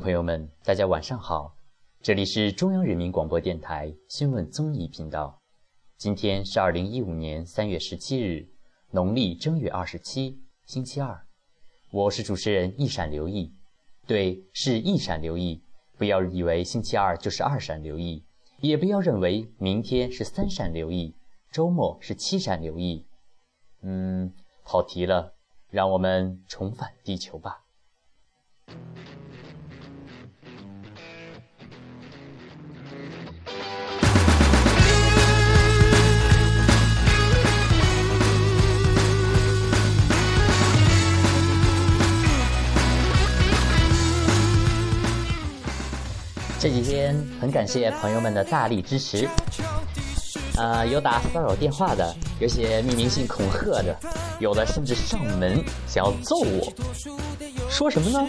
朋友们，大家晚上好，这里是中央人民广播电台新闻综艺频道。今天是二零一五年三月十七日，农历正月二十七，星期二。我是主持人一闪留意，对，是一闪留意。不要以为星期二就是二闪留意，也不要认为明天是三闪留意，周末是七闪留意。嗯，跑题了，让我们重返地球吧。这几天很感谢朋友们的大力支持，呃，有打骚扰电话的，有些匿名信恐吓的，有的甚至上门想要揍我，说什么呢？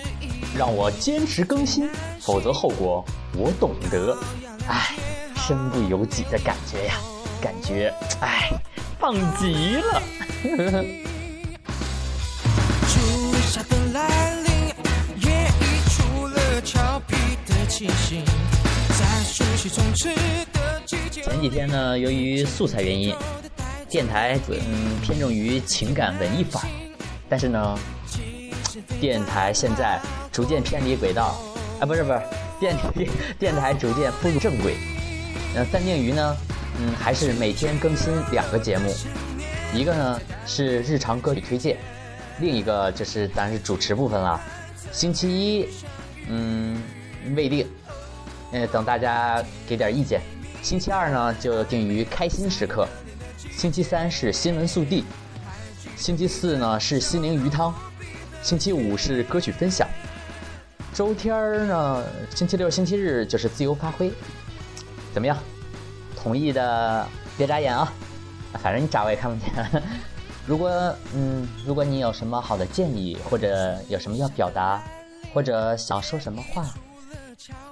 让我坚持更新，否则后果我懂得。唉，身不由己的感觉呀，感觉唉，棒极了。前几天呢，由于素材原因，电台嗯偏重于情感文艺范，但是呢，电台现在逐渐偏离轨道，啊不是不是，电 电台逐渐步入正轨。那三定于呢，嗯还是每天更新两个节目，一个呢是日常歌曲推荐，另一个就是当然是主持部分了。星期一，嗯。未定，呃，等大家给点意见。星期二呢，就定于开心时刻；星期三是新闻速递；星期四呢是心灵鱼汤；星期五是歌曲分享；周天儿呢，星期六、星期日就是自由发挥。怎么样？同意的别眨眼啊！反正你眨我也看不见。如果嗯，如果你有什么好的建议，或者有什么要表达，或者想说什么话。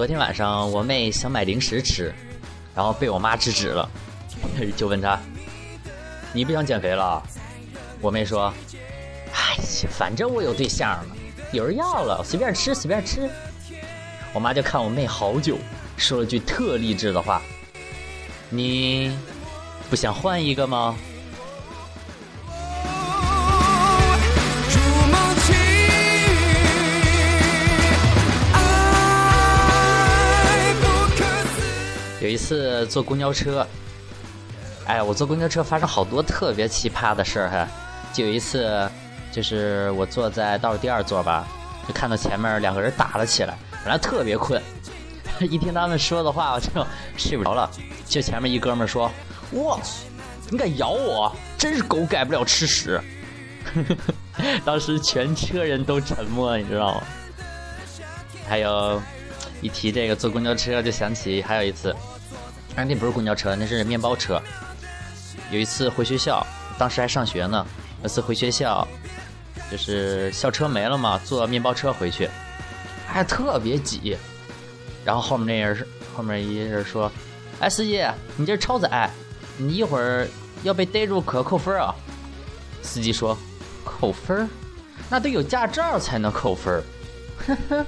昨天晚上我妹想买零食吃，然后被我妈制止了，就问她：“你不想减肥了？”我妹说：“哎，反正我有对象了，有人要了，随便吃随便吃。”我妈就看我妹好久，说了句特励志的话：“你不想换一个吗？”有一次坐公交车，哎，我坐公交车发生好多特别奇葩的事儿哈。就有一次，就是我坐在倒数第二座吧，就看到前面两个人打了起来，本来特别困，一听他们说的话，我就睡不着了。就前面一哥们说：“我操，你敢咬我？真是狗改不了吃屎！” 当时全车人都沉默，你知道吗？还有，一提这个坐公交车，就想起还有一次。哎，那不是公交车，那是面包车。有一次回学校，当时还上学呢。有次回学校，就是校车没了嘛，坐面包车回去，还特别挤。然后后面那人是后面一人说：“哎，司机，你这超载，你一会儿要被逮住可扣分啊。”司机说：“扣分？那得有驾照才能扣分。”呵呵。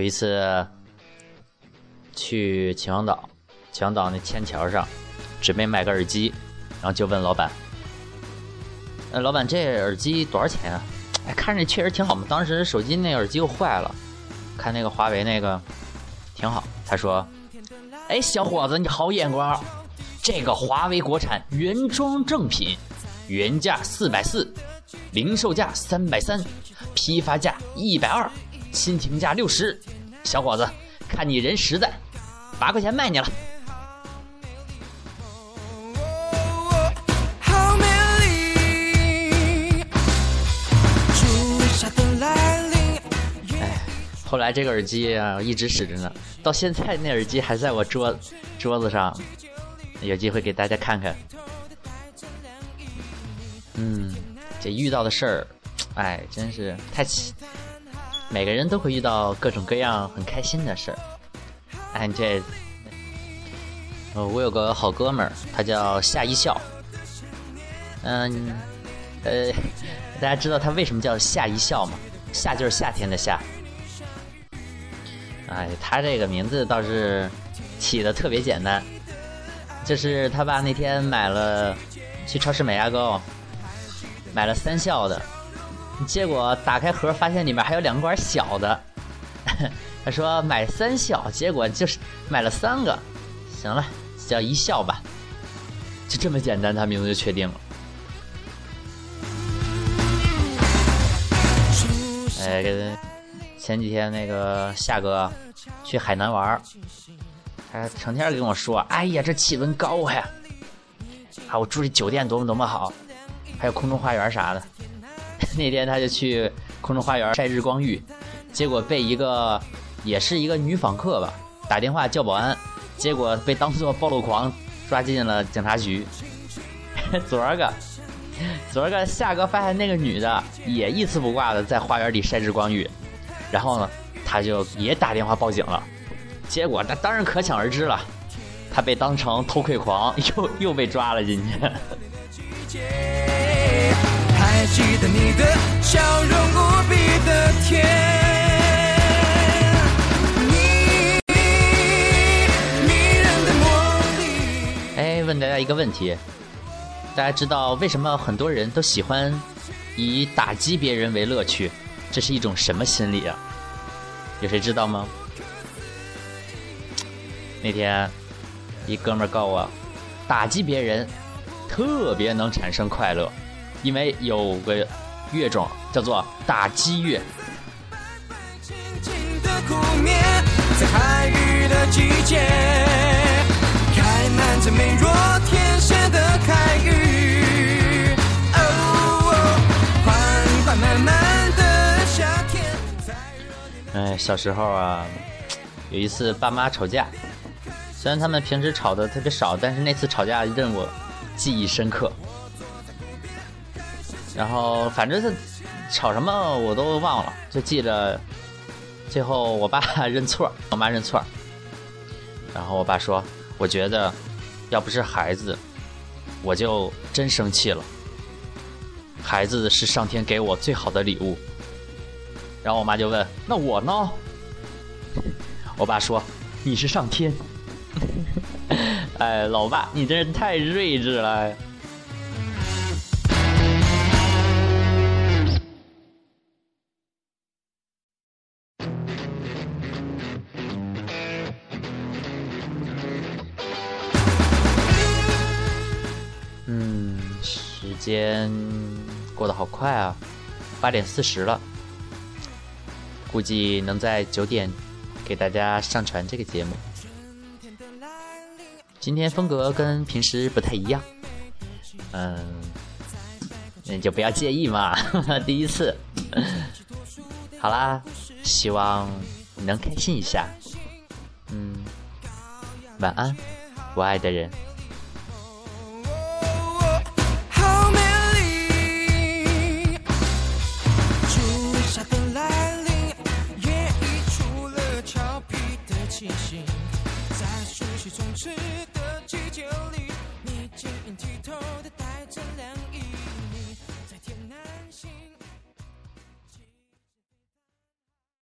有一次去秦皇岛，秦皇岛那天桥上，准备买个耳机，然后就问老板：“呃，老板，这耳机多少钱啊？”哎，看着确实挺好嘛。当时手机那耳机又坏了，看那个华为那个挺好。他说：“哎，小伙子，你好眼光，这个华为国产原装正品，原价四百四，零售价三百三，批发价一百二。”新评价六十，小伙子，看你人实在，八块钱卖你了。好美丽，初夏的来临。后来这个耳机啊一直使着呢，到现在那耳机还在我桌桌子上，有机会给大家看看。嗯，这遇到的事儿，哎，真是太奇。每个人都会遇到各种各样很开心的事儿。哎，这，呃，我有个好哥们儿，他叫夏一笑。嗯，呃，大家知道他为什么叫夏一笑吗？夏就是夏天的夏。哎，他这个名字倒是起的特别简单，就是他爸那天买了去超市买牙膏，买了三笑的，结果打开盒发现里面还有两管小的。他说买三笑，结果就是买了三个。行了，叫一笑吧，就这么简单，他名字就确定了。哎，跟前几天那个夏哥去海南玩，他成天跟我说：“哎呀，这气温高呀！啊，我住这酒店多么多么好，还有空中花园啥的。” 那天他就去空中花园晒日光浴，结果被一个也是一个女访客吧打电话叫保安，结果被当作暴露狂抓进了警察局。昨儿个，昨儿个夏哥发现那个女的也一丝不挂的在花园里晒日光浴。然后呢，他就也打电话报警了，结果那当然可想而知了，他被当成偷窥狂，又又被抓了进去。还记得你的笑容无比的甜，哎，问大家一个问题，大家知道为什么很多人都喜欢以打击别人为乐趣？这是一种什么心理啊？有谁知道吗？那天一哥们儿告我，打击别人特别能产生快乐，因为有个乐种叫做打击乐。哎，小时候啊，有一次爸妈吵架，虽然他们平时吵的特别少，但是那次吵架让我记忆深刻。然后反正是吵什么我都忘了，就记着最后我爸认错，我妈认错。然后我爸说：“我觉得要不是孩子，我就真生气了。孩子是上天给我最好的礼物。”然后我妈就问：“ 那我呢？”我爸说：“你是上天。”哎，老爸，你真是太睿智了。时间过得好快啊，八点四十了。估计能在九点给大家上传这个节目。今天风格跟平时不太一样，嗯，那你就不要介意嘛，第一次。好啦，希望你能开心一下。嗯，晚安，我爱的人。true.